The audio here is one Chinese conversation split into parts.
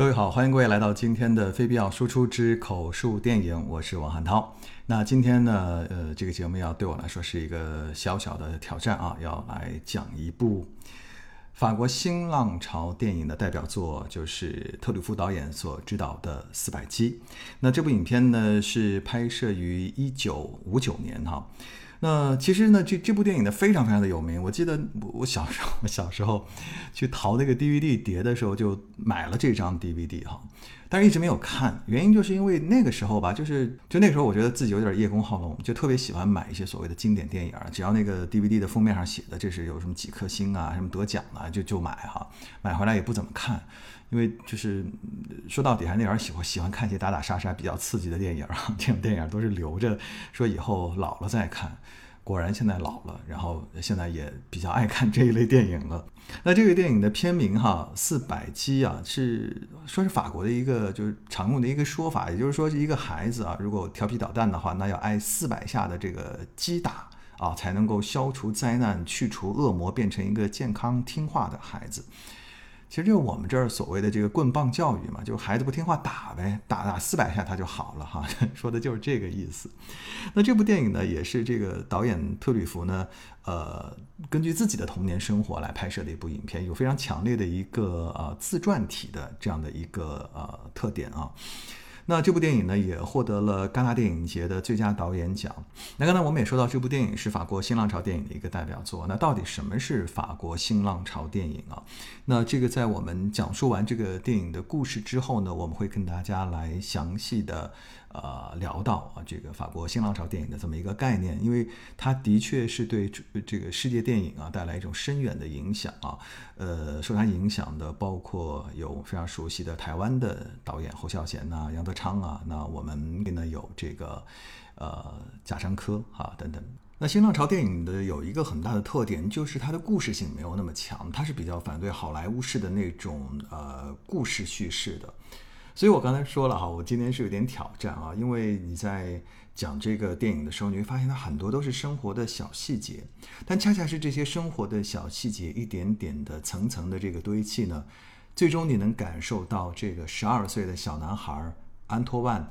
各位好，欢迎各位来到今天的非必要输出之口述电影，我是王汉涛。那今天呢，呃，这个节目要对我来说是一个小小的挑战啊，要来讲一部法国新浪潮电影的代表作，就是特吕弗导演所执导的《四百击》。那这部影片呢，是拍摄于一九五九年哈。那其实呢，这这部电影呢非常非常的有名。我记得我小时候，我 小时候去淘那个 DVD 碟的时候，就买了这张 DVD 哈，但是一直没有看。原因就是因为那个时候吧，就是就那时候我觉得自己有点叶公好龙，就特别喜欢买一些所谓的经典电影，只要那个 DVD 的封面上写的这是有什么几颗星啊，什么得奖啊，就就买哈。买回来也不怎么看，因为就是说到底还是那点喜欢喜欢看一些打打杀杀比较刺激的电影啊，这种电影都是留着说以后老了再看。果然现在老了，然后现在也比较爱看这一类电影了。那这个电影的片名哈，四百击啊，是说是法国的一个就是常用的一个说法，也就是说是一个孩子啊，如果调皮捣蛋的话，那要挨四百下的这个击打啊，才能够消除灾难、去除恶魔，变成一个健康听话的孩子。其实就我们这儿所谓的这个棍棒教育嘛，就孩子不听话打呗，打打四百下他就好了哈，说的就是这个意思。那这部电影呢，也是这个导演特吕弗呢，呃，根据自己的童年生活来拍摄的一部影片，有非常强烈的一个呃自传体的这样的一个呃特点啊。那这部电影呢，也获得了戛纳电影节的最佳导演奖。那刚才我们也说到，这部电影是法国新浪潮电影的一个代表作。那到底什么是法国新浪潮电影啊？那这个在我们讲述完这个电影的故事之后呢，我们会跟大家来详细的。呃，聊到啊，这个法国新浪潮电影的这么一个概念，因为它的确是对这个世界电影啊带来一种深远的影响啊。呃，受它影响的包括有非常熟悉的台湾的导演侯孝贤呐、杨德昌啊，那我们呢有这个呃贾樟柯哈等等。那新浪潮电影的有一个很大的特点，就是它的故事性没有那么强，它是比较反对好莱坞式的那种呃故事叙事的。所以我刚才说了哈，我今天是有点挑战啊，因为你在讲这个电影的时候，你会发现它很多都是生活的小细节，但恰恰是这些生活的小细节，一点点的、层层的这个堆砌呢，最终你能感受到这个十二岁的小男孩安托万，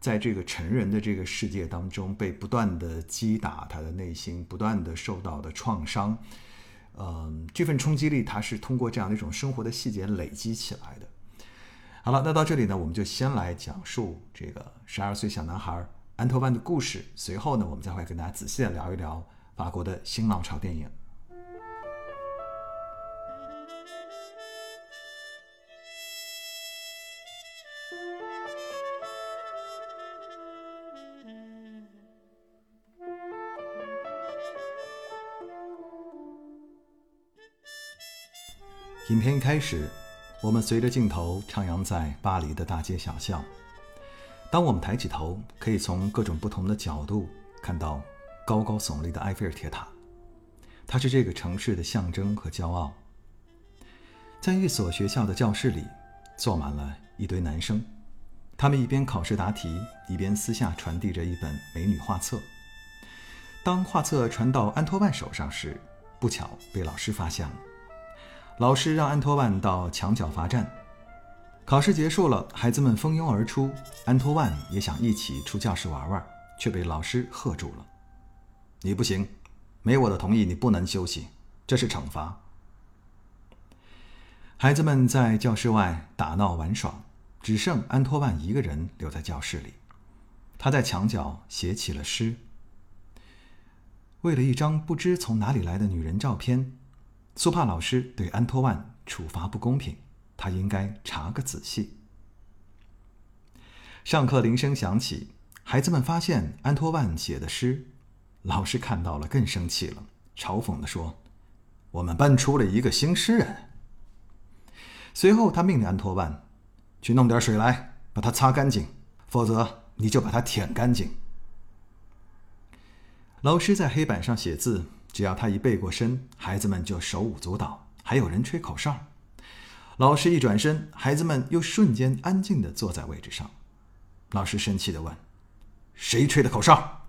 在这个成人的这个世界当中被不断的击打，他的内心不断的受到的创伤，嗯，这份冲击力，它是通过这样的一种生活的细节累积起来的。好了，那到这里呢，我们就先来讲述这个十二岁小男孩安托万的故事。随后呢，我们再会跟大家仔细的聊一聊法国的新浪潮电影。影片一开始。我们随着镜头徜徉在巴黎的大街小巷。当我们抬起头，可以从各种不同的角度看到高高耸立的埃菲尔铁塔，它是这个城市的象征和骄傲。在一所学校的教室里，坐满了一堆男生，他们一边考试答题，一边私下传递着一本美女画册。当画册传到安托万手上时，不巧被老师发现了。老师让安托万到墙角罚站。考试结束了，孩子们蜂拥而出。安托万也想一起出教室玩玩，却被老师喝住了：“你不行，没我的同意，你不能休息，这是惩罚。”孩子们在教室外打闹玩耍，只剩安托万一个人留在教室里。他在墙角写起了诗。为了一张不知从哪里来的女人照片。苏帕老师对安托万处罚不公平，他应该查个仔细。上课铃声响起，孩子们发现安托万写的诗，老师看到了更生气了，嘲讽地说：“我们班出了一个新诗人。”随后，他命令安托万去弄点水来，把它擦干净，否则你就把它舔干净。老师在黑板上写字。只要他一背过身，孩子们就手舞足蹈，还有人吹口哨。老师一转身，孩子们又瞬间安静地坐在位置上。老师生气地问：“谁吹的口哨？”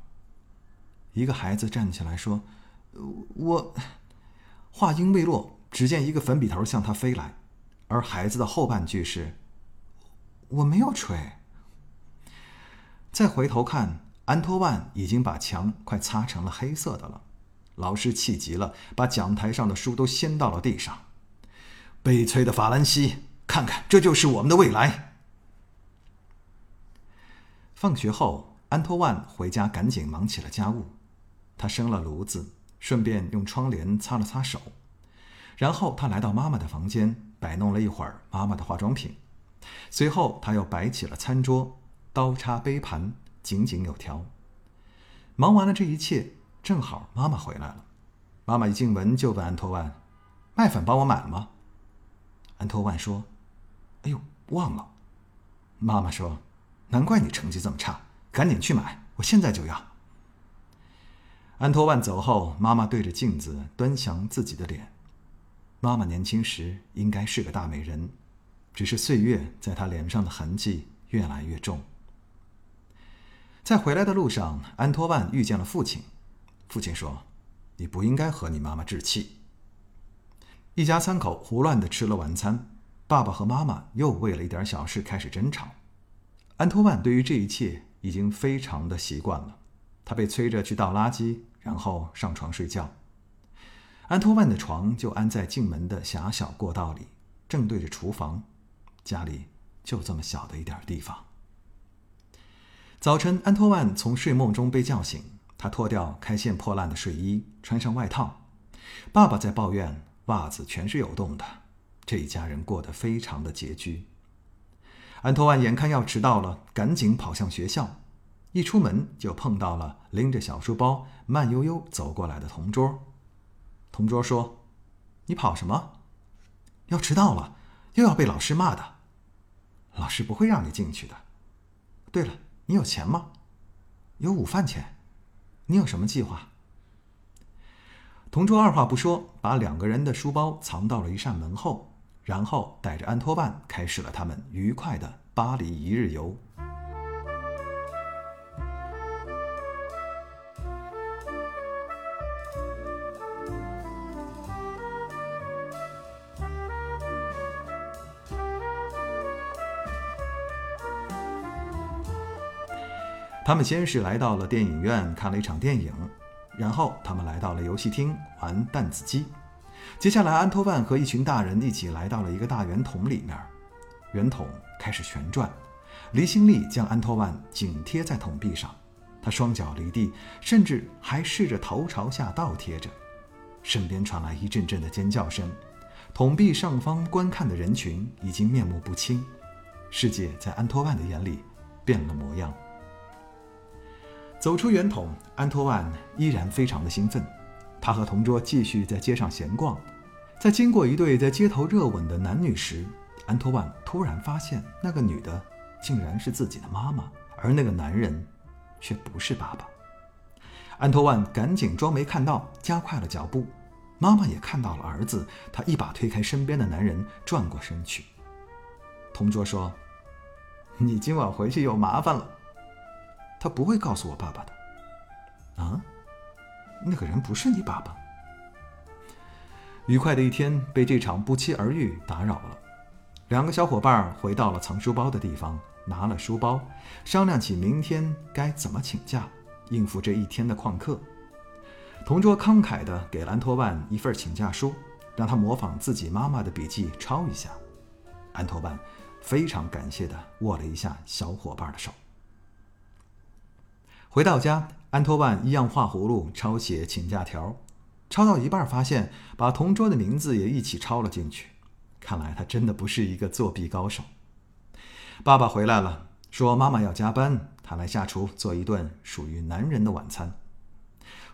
一个孩子站起来说：“我……”话音未落，只见一个粉笔头向他飞来，而孩子的后半句是：“我没有吹。”再回头看，安托万已经把墙快擦成了黑色的了。老师气急了，把讲台上的书都掀到了地上。悲催的法兰西，看看，这就是我们的未来。放学后，安托万回家，赶紧忙起了家务。他生了炉子，顺便用窗帘擦了擦手。然后他来到妈妈的房间，摆弄了一会儿妈妈的化妆品。随后，他又摆起了餐桌，刀叉杯盘井井有条。忙完了这一切，正好妈妈回来了。妈妈一进门就问安托万：“麦粉帮我买了吗？”安托万说：“哎呦，忘了。”妈妈说。难怪你成绩这么差，赶紧去买，我现在就要。安托万走后，妈妈对着镜子端详自己的脸。妈妈年轻时应该是个大美人，只是岁月在她脸上的痕迹越来越重。在回来的路上，安托万遇见了父亲。父亲说：“你不应该和你妈妈置气。”一家三口胡乱的吃了晚餐，爸爸和妈妈又为了一点小事开始争吵。安托万对于这一切已经非常的习惯了，他被催着去倒垃圾，然后上床睡觉。安托万的床就安在进门的狭小过道里，正对着厨房，家里就这么小的一点地方。早晨，安托万从睡梦中被叫醒，他脱掉开线破烂的睡衣，穿上外套。爸爸在抱怨袜子全是有洞的，这一家人过得非常的拮据。安托万眼看要迟到了，赶紧跑向学校。一出门就碰到了拎着小书包、慢悠悠走过来的同桌。同桌说：“你跑什么？要迟到了，又要被老师骂的。老师不会让你进去的。对了，你有钱吗？有午饭钱。你有什么计划？”同桌二话不说，把两个人的书包藏到了一扇门后。然后带着安托万开始了他们愉快的巴黎一日游。他们先是来到了电影院看了一场电影，然后他们来到了游戏厅玩弹子机。接下来，安托万和一群大人一起来到了一个大圆筒里面，圆筒开始旋转，离心力将安托万紧贴在筒壁上，他双脚离地，甚至还试着头朝下倒贴着。身边传来一阵阵的尖叫声，筒壁上方观看的人群已经面目不清，世界在安托万的眼里变了模样。走出圆筒，安托万依然非常的兴奋。他和同桌继续在街上闲逛，在经过一对在街头热吻的男女时，安托万突然发现那个女的竟然是自己的妈妈，而那个男人却不是爸爸。安托万赶紧装没看到，加快了脚步。妈妈也看到了儿子，他一把推开身边的男人，转过身去。同桌说：“你今晚回去有麻烦了。”他不会告诉我爸爸的。啊？那个人不是你爸爸。愉快的一天被这场不期而遇打扰了。两个小伙伴回到了藏书包的地方，拿了书包，商量起明天该怎么请假应付这一天的旷课。同桌慷慨地给了安托万一份请假书，让他模仿自己妈妈的笔记抄一下。安托万非常感谢地握了一下小伙伴的手。回到家。安托万一样画葫芦抄写请假条，抄到一半发现把同桌的名字也一起抄了进去。看来他真的不是一个作弊高手。爸爸回来了，说妈妈要加班，他来下厨做一顿属于男人的晚餐。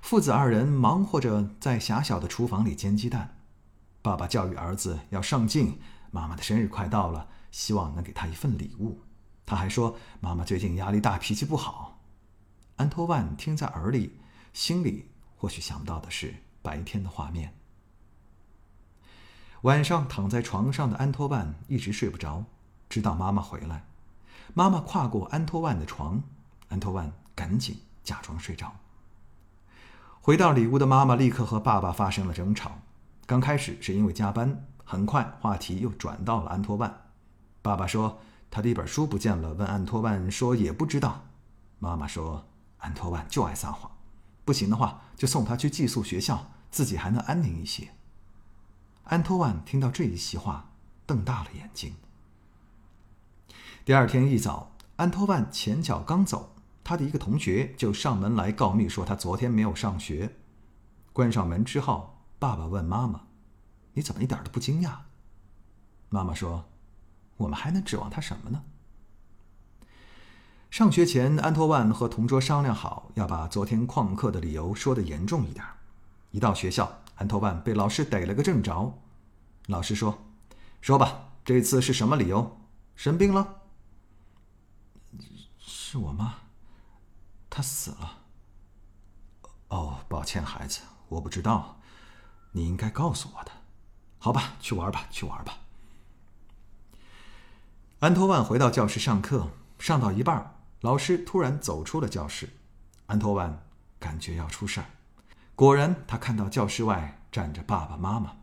父子二人忙活着在狭小的厨房里煎鸡蛋。爸爸教育儿子要上进，妈妈的生日快到了，希望能给他一份礼物。他还说妈妈最近压力大，脾气不好。安托万听在耳里，心里或许想到的是白天的画面。晚上躺在床上的安托万一直睡不着，直到妈妈回来。妈妈跨过安托万的床，安托万赶紧假装睡着。回到里屋的妈妈立刻和爸爸发生了争吵。刚开始是因为加班，很快话题又转到了安托万。爸爸说他的一本书不见了，问安托万说也不知道。妈妈说安托万就爱撒谎，不行的话就送他去寄宿学校，自己还能安宁一些。安托万听到这一席话，瞪大了眼睛。第二天一早，安托万前脚刚走，他的一个同学就上门来告密，说他昨天没有上学。关上门之后，爸爸问妈妈：“你怎么一点都不惊讶？”妈妈说：“我们还能指望他什么呢？”上学前，安托万和同桌商量好，要把昨天旷课的理由说的严重一点。一到学校，安托万被老师逮了个正着。老师说：“说吧，这次是什么理由？生病了？”是我妈，她死了。哦，抱歉，孩子，我不知道，你应该告诉我的。好吧，去玩吧，去玩吧。安托万回到教室上课，上到一半，老师突然走出了教室。安托万感觉要出事儿，果然，他看到教室外站着爸爸妈妈。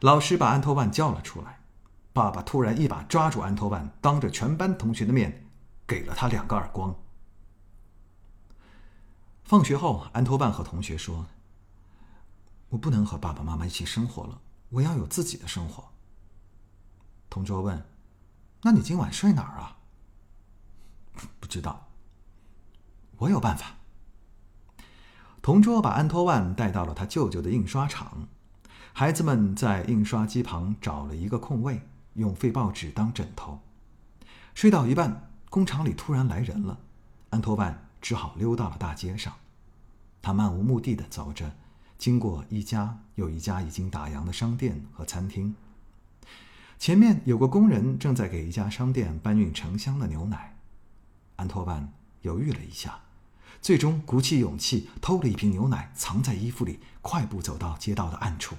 老师把安托万叫了出来，爸爸突然一把抓住安托万，当着全班同学的面。给了他两个耳光。放学后，安托万和同学说：“我不能和爸爸妈妈一起生活了，我要有自己的生活。”同桌问：“那你今晚睡哪儿啊？”“不知道。”“我有办法。”同桌把安托万带到了他舅舅的印刷厂，孩子们在印刷机旁找了一个空位，用废报纸当枕头，睡到一半。工厂里突然来人了，安托万只好溜到了大街上。他漫无目的的走着，经过一家又一家已经打烊的商店和餐厅。前面有个工人正在给一家商店搬运成箱的牛奶。安托万犹豫了一下，最终鼓起勇气偷了一瓶牛奶，藏在衣服里，快步走到街道的暗处。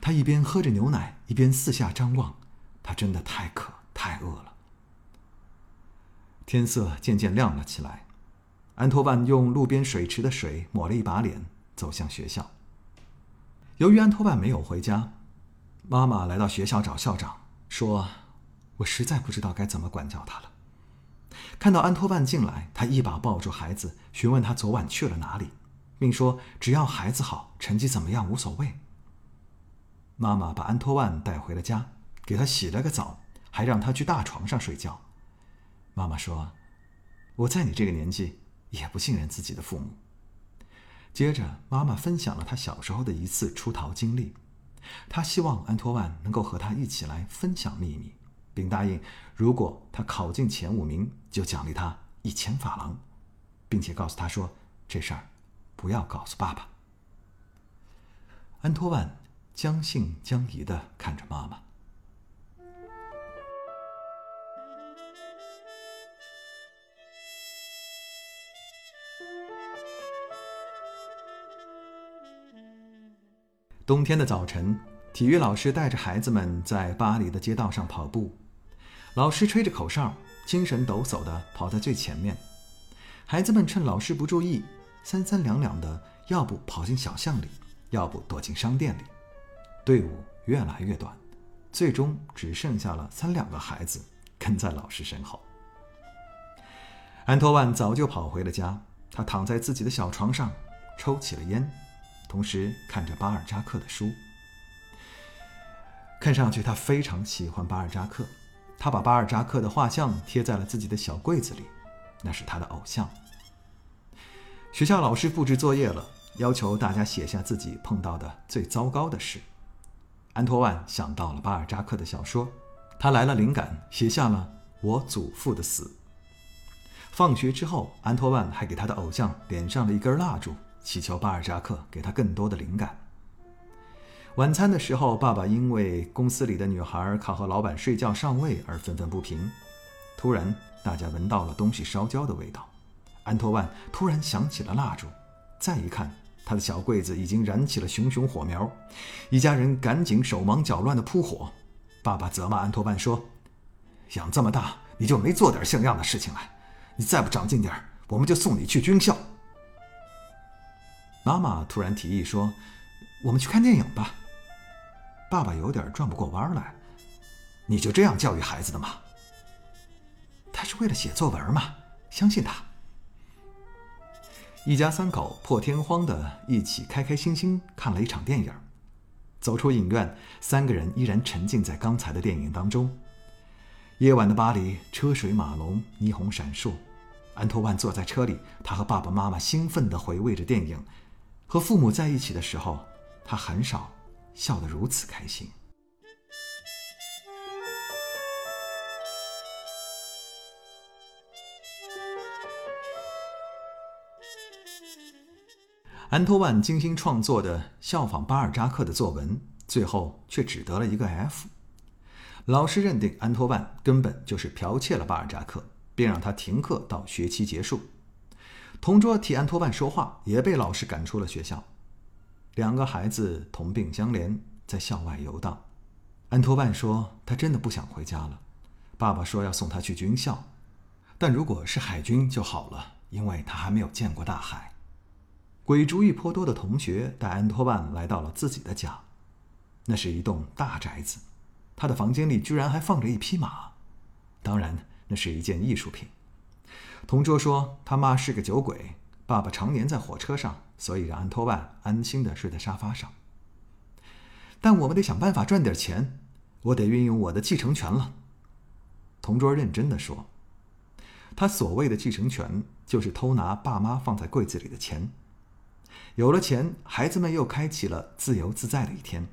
他一边喝着牛奶，一边四下张望。他真的太渴，太饿了。天色渐渐亮了起来，安托万用路边水池的水抹了一把脸，走向学校。由于安托万没有回家，妈妈来到学校找校长，说：“我实在不知道该怎么管教他了。”看到安托万进来，他一把抱住孩子，询问他昨晚去了哪里，并说：“只要孩子好，成绩怎么样无所谓。”妈妈把安托万带回了家，给他洗了个澡，还让他去大床上睡觉。妈妈说：“我在你这个年纪也不信任自己的父母。”接着，妈妈分享了她小时候的一次出逃经历。她希望安托万能够和她一起来分享秘密，并答应如果他考进前五名，就奖励他一千法郎，并且告诉他说：“这事儿不要告诉爸爸。”安托万将信将疑的看着妈妈。冬天的早晨，体育老师带着孩子们在巴黎的街道上跑步。老师吹着口哨，精神抖擞地跑在最前面。孩子们趁老师不注意，三三两两的，要不跑进小巷里，要不躲进商店里。队伍越来越短，最终只剩下了三两个孩子跟在老师身后。安托万早就跑回了家，他躺在自己的小床上，抽起了烟。同时看着巴尔扎克的书，看上去他非常喜欢巴尔扎克。他把巴尔扎克的画像贴在了自己的小柜子里，那是他的偶像。学校老师布置作业了，要求大家写下自己碰到的最糟糕的事。安托万想到了巴尔扎克的小说，他来了灵感，写下了“我祖父的死”。放学之后，安托万还给他的偶像点上了一根蜡烛。祈求巴尔扎克给他更多的灵感。晚餐的时候，爸爸因为公司里的女孩靠和老板睡觉上位而愤愤不平。突然，大家闻到了东西烧焦的味道。安托万突然想起了蜡烛，再一看，他的小柜子已经燃起了熊熊火苗。一家人赶紧手忙脚乱地扑火。爸爸责骂安托万说：“养这么大，你就没做点像样的事情来？你再不长进点我们就送你去军校。”妈妈突然提议说：“我们去看电影吧。”爸爸有点转不过弯来：“你就这样教育孩子的吗？”他是为了写作文嘛，相信他。一家三口破天荒的一起开开心心看了一场电影。走出影院，三个人依然沉浸在刚才的电影当中。夜晚的巴黎，车水马龙，霓虹闪烁。安托万坐在车里，他和爸爸妈妈兴奋地回味着电影。和父母在一起的时候，他很少笑得如此开心。安托万精心创作的效仿巴尔扎克的作文，最后却只得了一个 F。老师认定安托万根本就是剽窃了巴尔扎克，并让他停课到学期结束。同桌替安托万说话，也被老师赶出了学校。两个孩子同病相怜，在校外游荡。安托万说：“他真的不想回家了。”爸爸说要送他去军校，但如果是海军就好了，因为他还没有见过大海。鬼主意颇多的同学带安托万来到了自己的家，那是一栋大宅子，他的房间里居然还放着一匹马，当然那是一件艺术品。同桌说他妈是个酒鬼，爸爸常年在火车上，所以让安托万安心的睡在沙发上。但我们得想办法赚点钱，我得运用我的继承权了。同桌认真的说，他所谓的继承权就是偷拿爸妈放在柜子里的钱。有了钱，孩子们又开启了自由自在的一天。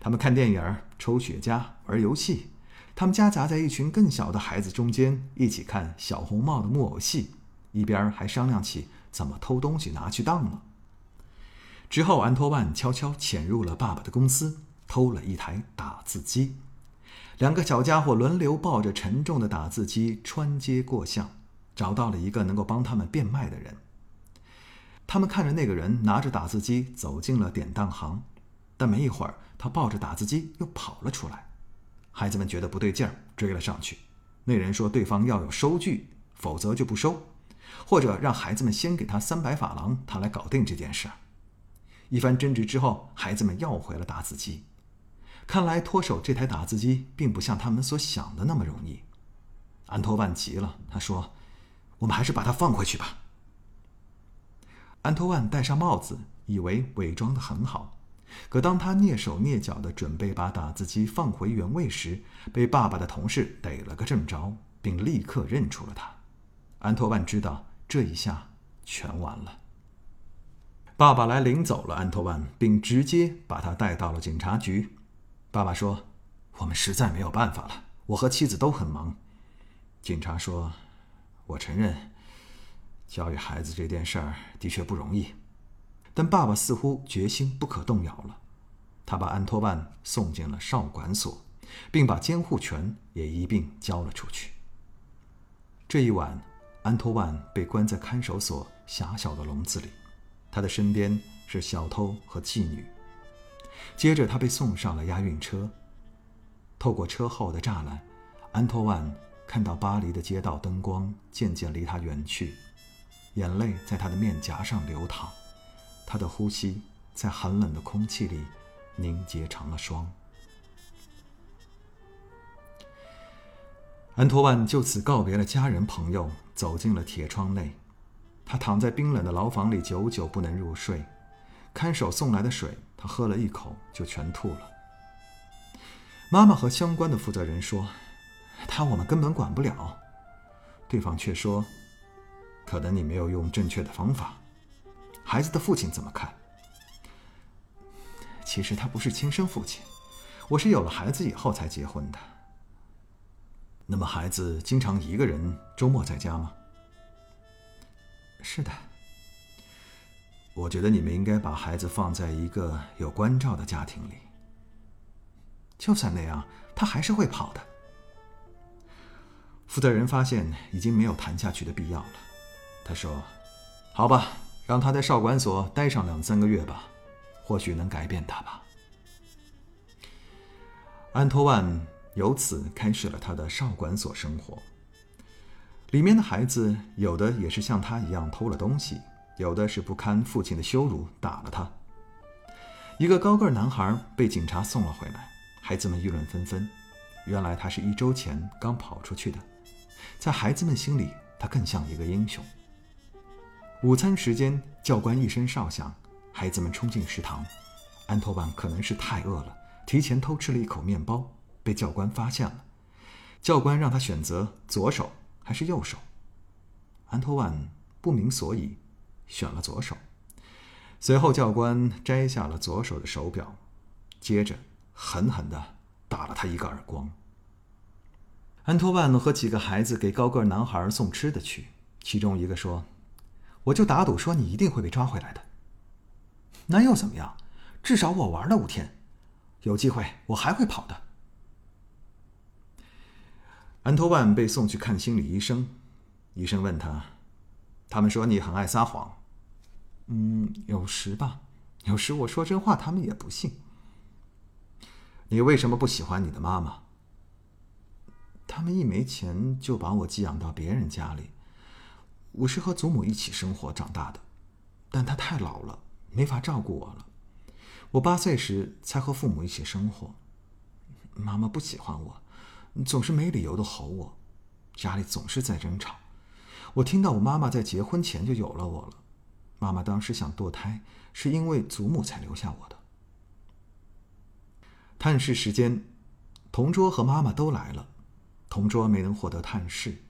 他们看电影、抽雪茄、玩游戏。他们夹杂在一群更小的孩子中间，一起看《小红帽》的木偶戏，一边还商量起怎么偷东西拿去当了。之后，安托万悄悄潜入了爸爸的公司，偷了一台打字机。两个小家伙轮流抱着沉重的打字机穿街过巷，找到了一个能够帮他们变卖的人。他们看着那个人拿着打字机走进了典当行，但没一会儿，他抱着打字机又跑了出来。孩子们觉得不对劲儿，追了上去。那人说对方要有收据，否则就不收，或者让孩子们先给他三百法郎，他来搞定这件事。一番争执之后，孩子们要回了打字机。看来脱手这台打字机并不像他们所想的那么容易。安托万急了，他说：“我们还是把它放回去吧。”安托万戴上帽子，以为伪装的很好，可当他蹑手蹑脚的准备把打字机放回原位时，被爸爸的同事逮了个正着，并立刻认出了他。安托万知道这一下全完了。爸爸来领走了安托万，并直接把他带到了警察局。爸爸说：“我们实在没有办法了，我和妻子都很忙。”警察说：“我承认。”教育孩子这件事儿的确不容易，但爸爸似乎决心不可动摇了。他把安托万送进了少管所，并把监护权也一并交了出去。这一晚，安托万被关在看守所狭小的笼子里，他的身边是小偷和妓女。接着，他被送上了押运车。透过车后的栅栏，安托万看到巴黎的街道灯光渐渐离他远去。眼泪在他的面颊上流淌，他的呼吸在寒冷的空气里凝结成了霜。安托万就此告别了家人朋友，走进了铁窗内。他躺在冰冷的牢房里，久久不能入睡。看守送来的水，他喝了一口就全吐了。妈妈和相关的负责人说：“他我们根本管不了。”对方却说。可能你没有用正确的方法，孩子的父亲怎么看？其实他不是亲生父亲，我是有了孩子以后才结婚的。那么孩子经常一个人周末在家吗？是的。我觉得你们应该把孩子放在一个有关照的家庭里。就算那样，他还是会跑的。负责人发现已经没有谈下去的必要了。他说：“好吧，让他在少管所待上两三个月吧，或许能改变他吧。”安托万由此开始了他的少管所生活。里面的孩子有的也是像他一样偷了东西，有的是不堪父亲的羞辱打了他。一个高个男孩被警察送了回来，孩子们议论纷纷。原来他是一周前刚跑出去的。在孩子们心里，他更像一个英雄。午餐时间，教官一声哨响，孩子们冲进食堂。安托万可能是太饿了，提前偷吃了一口面包，被教官发现了。教官让他选择左手还是右手。安托万不明所以，选了左手。随后，教官摘下了左手的手表，接着狠狠地打了他一个耳光。安托万和几个孩子给高个男孩送吃的去，其中一个说：“我就打赌说你一定会被抓回来的。”那又怎么样？至少我玩了五天，有机会我还会跑的。安托万被送去看心理医生，医生问他：“他们说你很爱撒谎。”“嗯，有时吧，有时我说真话，他们也不信。”“你为什么不喜欢你的妈妈？”“他们一没钱就把我寄养到别人家里。我是和祖母一起生活长大的，但她太老了，没法照顾我了。我八岁时才和父母一起生活，妈妈不喜欢我。”总是没理由的吼我，家里总是在争吵。我听到我妈妈在结婚前就有了我了。妈妈当时想堕胎，是因为祖母才留下我的。探视时间，同桌和妈妈都来了，同桌没能获得探视，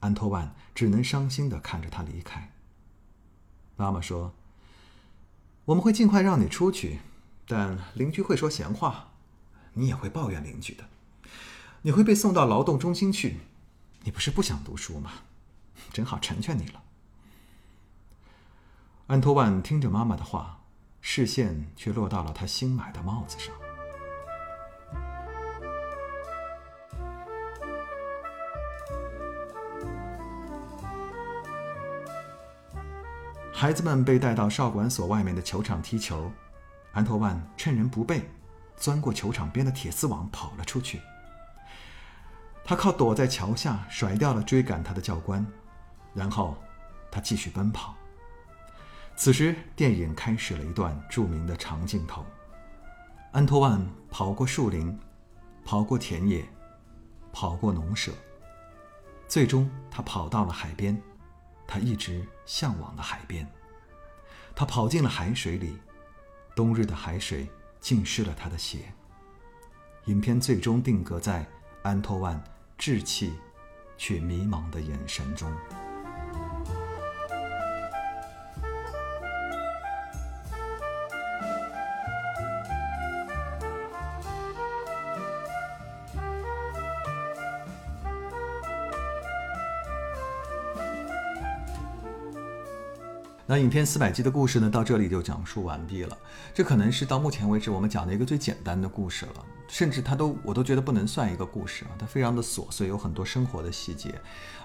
安托万只能伤心的看着他离开。妈妈说：“我们会尽快让你出去，但邻居会说闲话，你也会抱怨邻居的。”你会被送到劳动中心去，你不是不想读书吗？正好成全你了。安托万听着妈妈的话，视线却落到了他新买的帽子上。孩子们被带到少管所外面的球场踢球，安托万趁人不备，钻过球场边的铁丝网跑了出去。他靠躲在桥下甩掉了追赶他的教官，然后他继续奔跑。此时，电影开始了一段著名的长镜头。安托万跑过树林，跑过田野，跑过农舍，最终他跑到了海边，他一直向往的海边。他跑进了海水里，冬日的海水浸湿了他的鞋。影片最终定格在安托万。稚气，却迷茫的眼神中。那影片《四百集》的故事呢，到这里就讲述完毕了。这可能是到目前为止我们讲的一个最简单的故事了，甚至它都我都觉得不能算一个故事啊，它非常的琐碎，有很多生活的细节，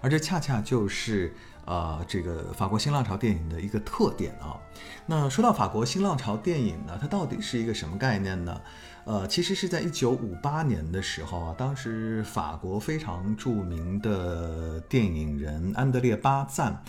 而这恰恰就是呃这个法国新浪潮电影的一个特点啊。那说到法国新浪潮电影呢，它到底是一个什么概念呢？呃，其实是在一九五八年的时候啊，当时法国非常著名的电影人安德烈巴赞。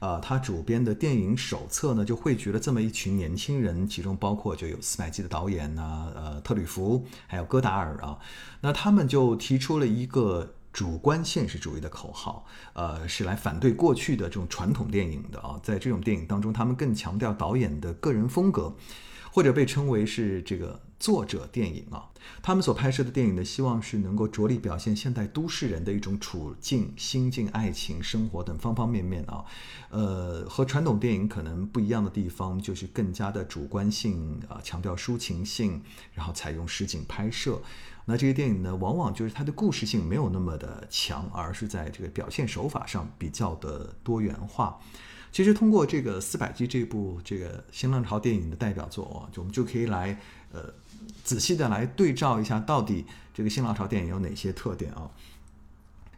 呃，他主编的电影手册呢，就汇聚了这么一群年轻人，其中包括就有四百集的导演呐，呃，特吕弗，还有戈达尔啊。那他们就提出了一个主观现实主义的口号，呃，是来反对过去的这种传统电影的啊。在这种电影当中，他们更强调导演的个人风格。或者被称为是这个作者电影啊，他们所拍摄的电影呢，希望是能够着力表现现代都市人的一种处境、心境、爱情、生活等方方面面啊。呃，和传统电影可能不一样的地方，就是更加的主观性啊，强调抒情性，然后采用实景拍摄。那这些电影呢，往往就是它的故事性没有那么的强，而是在这个表现手法上比较的多元化。其实通过这个《四百集》这部这个新浪潮电影的代表作哦，就我们就可以来呃仔细的来对照一下，到底这个新浪潮电影有哪些特点啊？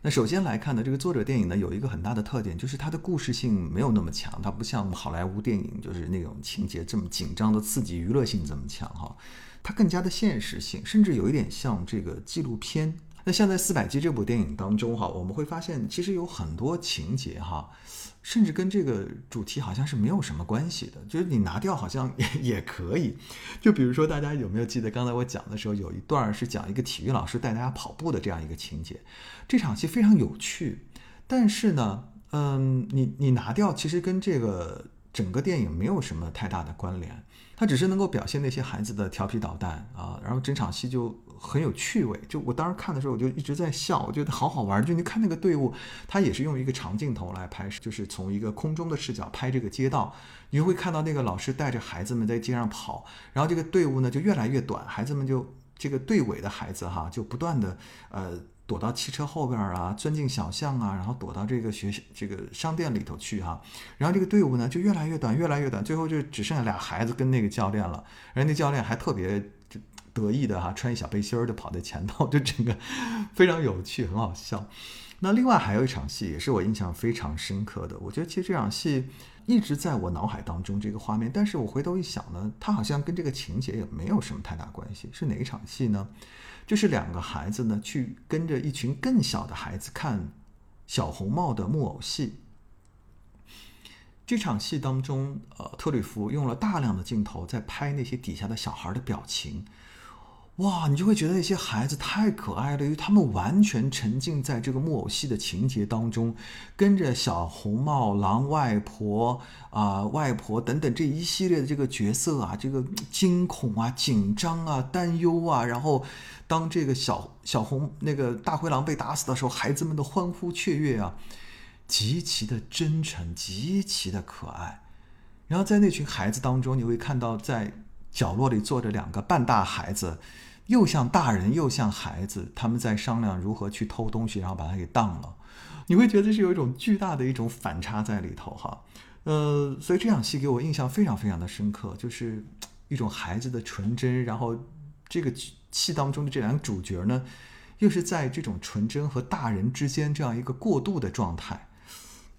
那首先来看呢，这个作者电影呢有一个很大的特点，就是它的故事性没有那么强，它不像好莱坞电影，就是那种情节这么紧张的刺激、娱乐性这么强哈，它更加的现实性，甚至有一点像这个纪录片。那像在《四百集》这部电影当中哈，我们会发现其实有很多情节哈。甚至跟这个主题好像是没有什么关系的，就是你拿掉好像 也也可以。就比如说，大家有没有记得刚才我讲的时候，有一段是讲一个体育老师带大家跑步的这样一个情节，这场戏非常有趣，但是呢，嗯，你你拿掉，其实跟这个整个电影没有什么太大的关联，它只是能够表现那些孩子的调皮捣蛋啊，然后整场戏就很有趣味。就我当时看的时候，我就一直在笑，我觉得好好玩。就你看那个队伍，他也是用一个长镜头来拍摄，就是从一个空中的视角拍这个街道，你就会看到那个老师带着孩子们在街上跑，然后这个队伍呢就越来越短，孩子们就这个队尾的孩子哈，就不断的呃。躲到汽车后边啊，钻进小巷啊，然后躲到这个学这个商店里头去哈，然后这个队伍呢就越来越短，越来越短，最后就只剩下俩孩子跟那个教练了。人那教练还特别得意的哈，穿一小背心儿就跑在前头，就整个 非常有趣，很好笑。那另外还有一场戏也是我印象非常深刻的，我觉得其实这场戏一直在我脑海当中这个画面，但是我回头一想呢，它好像跟这个情节也没有什么太大关系，是哪一场戏呢？就是两个孩子呢，去跟着一群更小的孩子看小红帽的木偶戏。这场戏当中，呃，特吕弗用了大量的镜头在拍那些底下的小孩的表情。哇，你就会觉得那些孩子太可爱了，因为他们完全沉浸在这个木偶戏的情节当中，跟着小红帽、狼外婆啊、外婆等等这一系列的这个角色啊，这个惊恐啊、紧张啊、担忧啊，然后当这个小小红那个大灰狼被打死的时候，孩子们的欢呼雀跃啊，极其的真诚，极其的可爱。然后在那群孩子当中，你会看到在角落里坐着两个半大孩子。又像大人又像孩子，他们在商量如何去偷东西，然后把它给当了。你会觉得是有一种巨大的一种反差在里头哈。呃，所以这场戏给我印象非常非常的深刻，就是一种孩子的纯真，然后这个戏当中的这两个主角呢，又是在这种纯真和大人之间这样一个过渡的状态。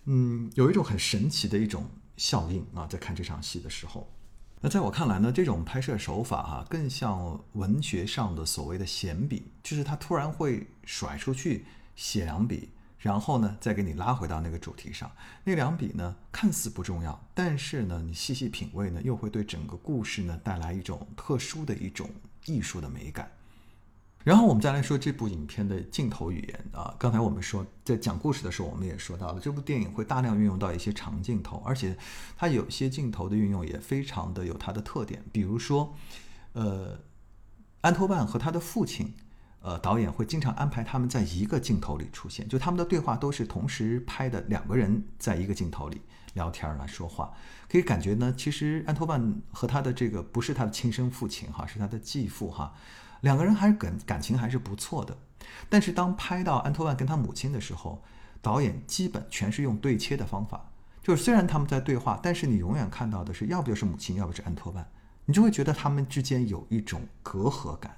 嗯，有一种很神奇的一种效应啊，在看这场戏的时候。那在我看来呢，这种拍摄手法哈，更像文学上的所谓的闲笔，就是他突然会甩出去写两笔，然后呢再给你拉回到那个主题上。那两笔呢看似不重要，但是呢你细细品味呢，又会对整个故事呢带来一种特殊的一种艺术的美感。然后我们再来说这部影片的镜头语言啊，刚才我们说在讲故事的时候，我们也说到了这部电影会大量运用到一些长镜头，而且它有些镜头的运用也非常的有它的特点，比如说，呃，安托万和他的父亲，呃，导演会经常安排他们在一个镜头里出现，就他们的对话都是同时拍的，两个人在一个镜头里聊天来说话，可以感觉呢，其实安托万和他的这个不是他的亲生父亲哈，是他的继父哈。两个人还是感感情还是不错的，但是当拍到安托万跟他母亲的时候，导演基本全是用对切的方法，就是虽然他们在对话，但是你永远看到的是要不就是母亲，要不就是安托万，你就会觉得他们之间有一种隔阂感，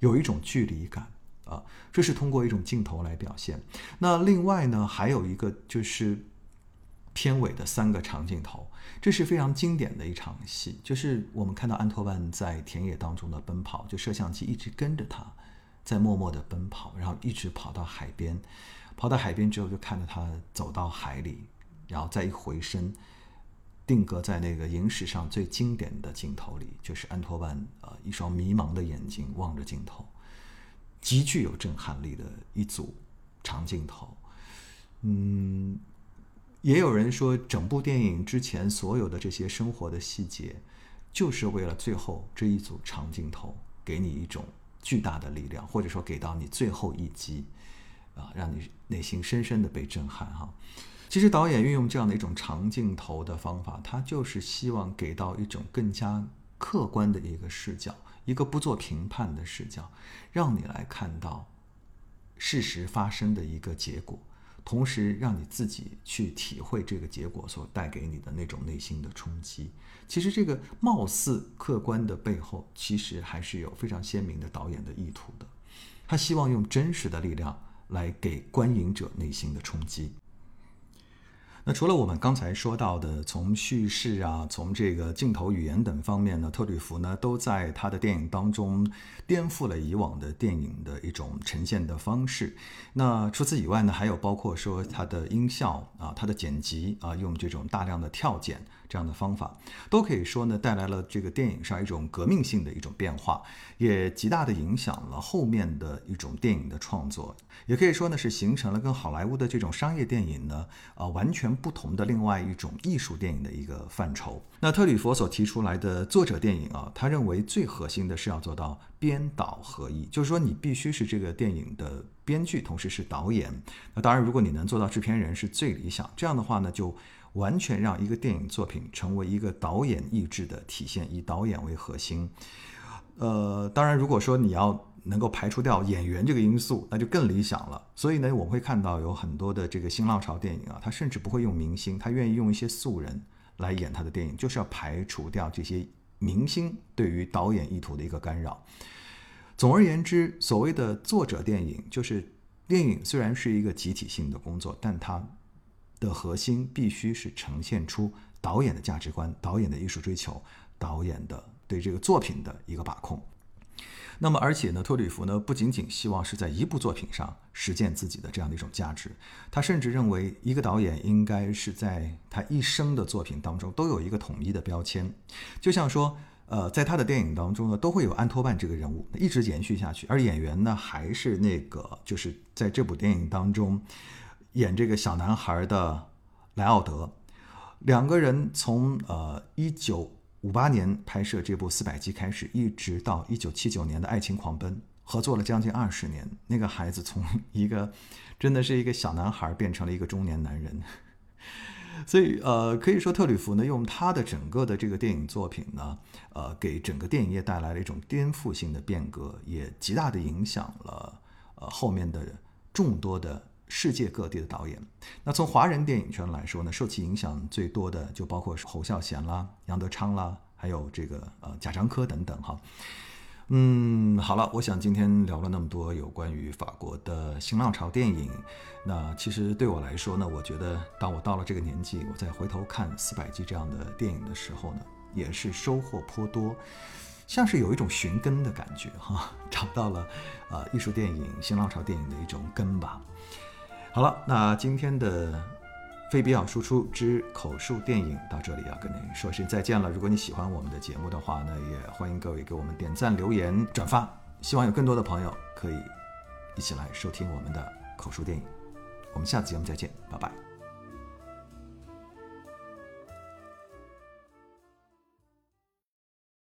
有一种距离感啊，这是通过一种镜头来表现。那另外呢，还有一个就是片尾的三个长镜头。这是非常经典的一场戏，就是我们看到安托万在田野当中的奔跑，就摄像机一直跟着他，在默默的奔跑，然后一直跑到海边，跑到海边之后就看着他走到海里，然后再一回身，定格在那个影史上最经典的镜头里，就是安托万呃一双迷茫的眼睛望着镜头，极具有震撼力的一组长镜头，嗯。也有人说，整部电影之前所有的这些生活的细节，就是为了最后这一组长镜头，给你一种巨大的力量，或者说给到你最后一击，啊，让你内心深深的被震撼哈。其实导演运用这样的一种长镜头的方法，他就是希望给到一种更加客观的一个视角，一个不做评判的视角，让你来看到事实发生的一个结果。同时，让你自己去体会这个结果所带给你的那种内心的冲击。其实，这个貌似客观的背后，其实还是有非常鲜明的导演的意图的。他希望用真实的力量来给观影者内心的冲击。那除了我们刚才说到的，从叙事啊，从这个镜头语言等方面呢，特吕弗呢都在他的电影当中颠覆了以往的电影的一种呈现的方式。那除此以外呢，还有包括说他的音效啊，他的剪辑啊，用这种大量的跳剪，这样的方法，都可以说呢带来了这个电影上一种革命性的一种变化，也极大的影响了后面的一种电影的创作，也可以说呢是形成了跟好莱坞的这种商业电影呢呃完全不同的另外一种艺术电影的一个范畴。那特吕弗所提出来的作者电影啊，他认为最核心的是要做到编导合一，就是说你必须是这个电影的编剧，同时是导演。那当然，如果你能做到制片人是最理想。这样的话呢，就完全让一个电影作品成为一个导演意志的体现，以导演为核心。呃，当然，如果说你要能够排除掉演员这个因素，那就更理想了。所以呢，我会看到有很多的这个新浪潮电影啊，他甚至不会用明星，他愿意用一些素人。来演他的电影，就是要排除掉这些明星对于导演意图的一个干扰。总而言之，所谓的作者电影，就是电影虽然是一个集体性的工作，但它的核心必须是呈现出导演的价值观、导演的艺术追求、导演的对这个作品的一个把控。那么，而且呢，托里弗呢不仅仅希望是在一部作品上实践自己的这样的一种价值，他甚至认为一个导演应该是在他一生的作品当中都有一个统一的标签，就像说，呃，在他的电影当中呢，都会有安托万这个人物一直延续下去，而演员呢还是那个就是在这部电影当中演这个小男孩的莱奥德，两个人从呃一九。五八年拍摄这部《四百集》开始，一直到一九七九年的《爱情狂奔》，合作了将近二十年。那个孩子从一个真的是一个小男孩，变成了一个中年男人。所以，呃，可以说特吕弗呢，用他的整个的这个电影作品呢，呃，给整个电影业带来了一种颠覆性的变革，也极大的影响了呃后面的众多的。世界各地的导演，那从华人电影圈来说呢，受其影响最多的就包括侯孝贤啦、杨德昌啦，还有这个呃贾樟柯等等哈。嗯，好了，我想今天聊了那么多有关于法国的新浪潮电影，那其实对我来说呢，我觉得当我到了这个年纪，我再回头看《四百集》这样的电影的时候呢，也是收获颇多。像是有一种寻根的感觉哈，找到了呃艺术电影、新浪潮电影的一种根吧。好了，那今天的非必要输出之口述电影到这里要跟您说声再见了。如果你喜欢我们的节目的话呢，也欢迎各位给我们点赞、留言、转发。希望有更多的朋友可以一起来收听我们的口述电影。我们下次节目再见，拜拜。